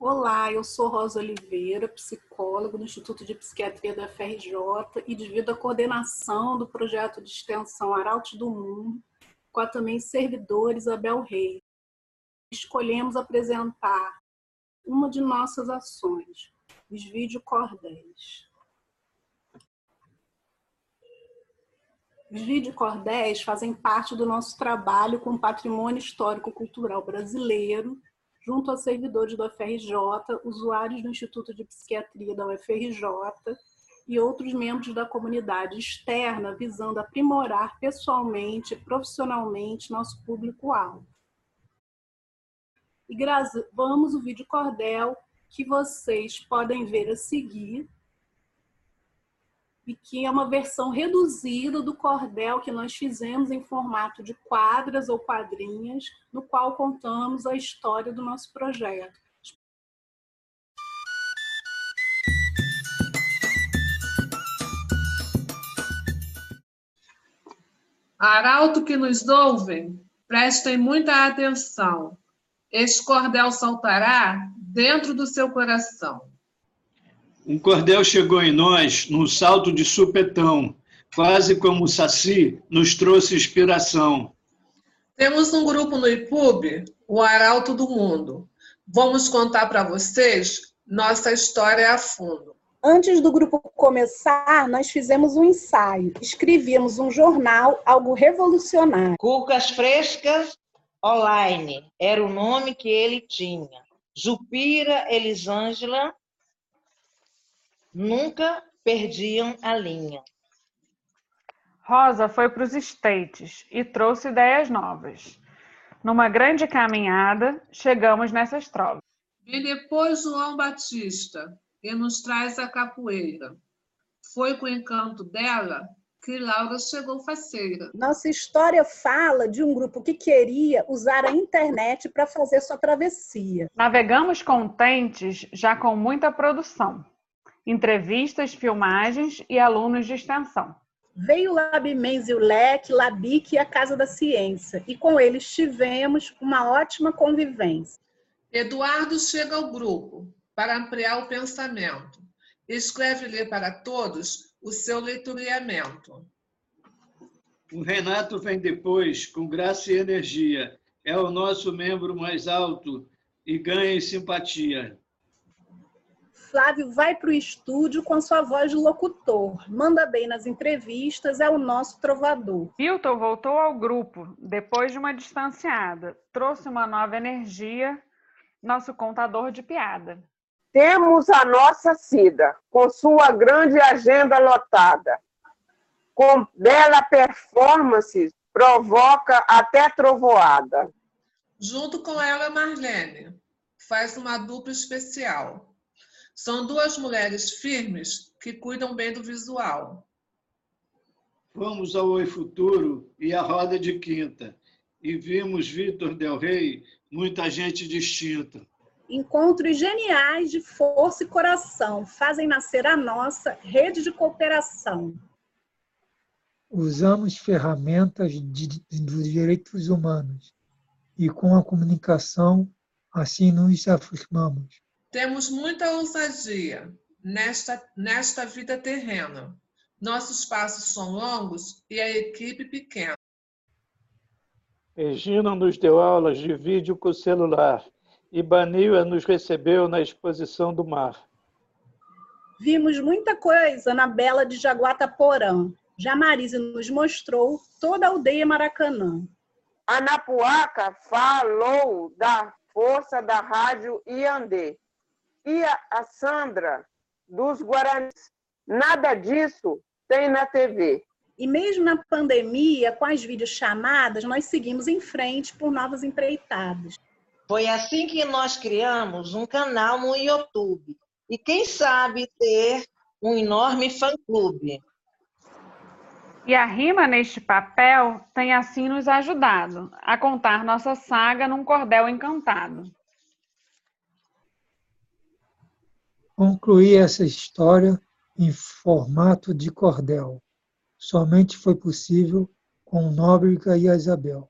Olá, eu sou Rosa Oliveira, psicóloga do Instituto de Psiquiatria da FRJ e devido à coordenação do projeto de extensão Arautos do Mundo, com a também servidora Isabel Reis, escolhemos apresentar uma de nossas ações, os videocordéis. Os videocordéis fazem parte do nosso trabalho com o patrimônio histórico-cultural brasileiro junto a servidores do UFRJ, usuários do Instituto de Psiquiatria da UFRJ e outros membros da comunidade externa, visando aprimorar pessoalmente e profissionalmente nosso público-alvo. E gravamos o vídeo cordel que vocês podem ver a seguir e que é uma versão reduzida do cordel que nós fizemos em formato de quadras ou quadrinhas, no qual contamos a história do nosso projeto. Arauto que nos ouvem, prestem muita atenção. Este cordel saltará dentro do seu coração. Um cordel chegou em nós num salto de supetão, quase como o Saci nos trouxe inspiração. Temos um grupo no IPUB, o Arauto do Mundo. Vamos contar para vocês nossa história a fundo. Antes do grupo começar, nós fizemos um ensaio. Escrevíamos um jornal, algo revolucionário. Cucas Frescas Online era o nome que ele tinha. Jupira Elisângela nunca perdiam a linha. Rosa foi para os States e trouxe ideias novas. Numa grande caminhada, chegamos nessas trovas. E depois João Batista, que nos traz a capoeira. Foi com o encanto dela que Laura chegou faceira. Nossa história fala de um grupo que queria usar a internet para fazer sua travessia. Navegamos contentes, já com muita produção entrevistas, filmagens e alunos de extensão. Veio o Labimens e o LEC, Labic e a Casa da Ciência, e com eles tivemos uma ótima convivência. Eduardo chega ao grupo para ampliar o pensamento. Escreve-lhe para todos o seu leitoriamento. O Renato vem depois, com graça e energia. É o nosso membro mais alto e ganha em simpatia. Flávio vai para o estúdio com sua voz de locutor, manda bem nas entrevistas, é o nosso trovador. Hilton voltou ao grupo depois de uma distanciada, trouxe uma nova energia, nosso contador de piada. Temos a nossa Cida, com sua grande agenda lotada. Com bela performance, provoca até trovoada. Junto com ela, Marlene, faz uma dupla especial. São duas mulheres firmes que cuidam bem do visual. Fomos ao Oi Futuro e à Roda de Quinta e vimos Vitor Del Rey, muita gente distinta. Encontros geniais de força e coração fazem nascer a nossa rede de cooperação. Usamos ferramentas de, dos direitos humanos e com a comunicação assim nos afirmamos. Temos muita ousadia nesta, nesta vida terrena. Nossos passos são longos e a equipe pequena. Regina nos deu aulas de vídeo com o celular e Banilha nos recebeu na exposição do mar. Vimos muita coisa na Bela de Jaguataporã. Jamarise nos mostrou toda a aldeia Maracanã. Anapuaca falou da força da rádio Iandê e a Sandra dos Guaranis. Nada disso tem na TV. E mesmo na pandemia, com as videochamadas, nós seguimos em frente por novas empreitadas. Foi assim que nós criamos um canal no YouTube. E quem sabe ter um enorme fã-clube. E a rima neste papel tem assim nos ajudado a contar nossa saga num cordel encantado. Concluí essa história em formato de cordel. Somente foi possível com Nóbrega e Isabel.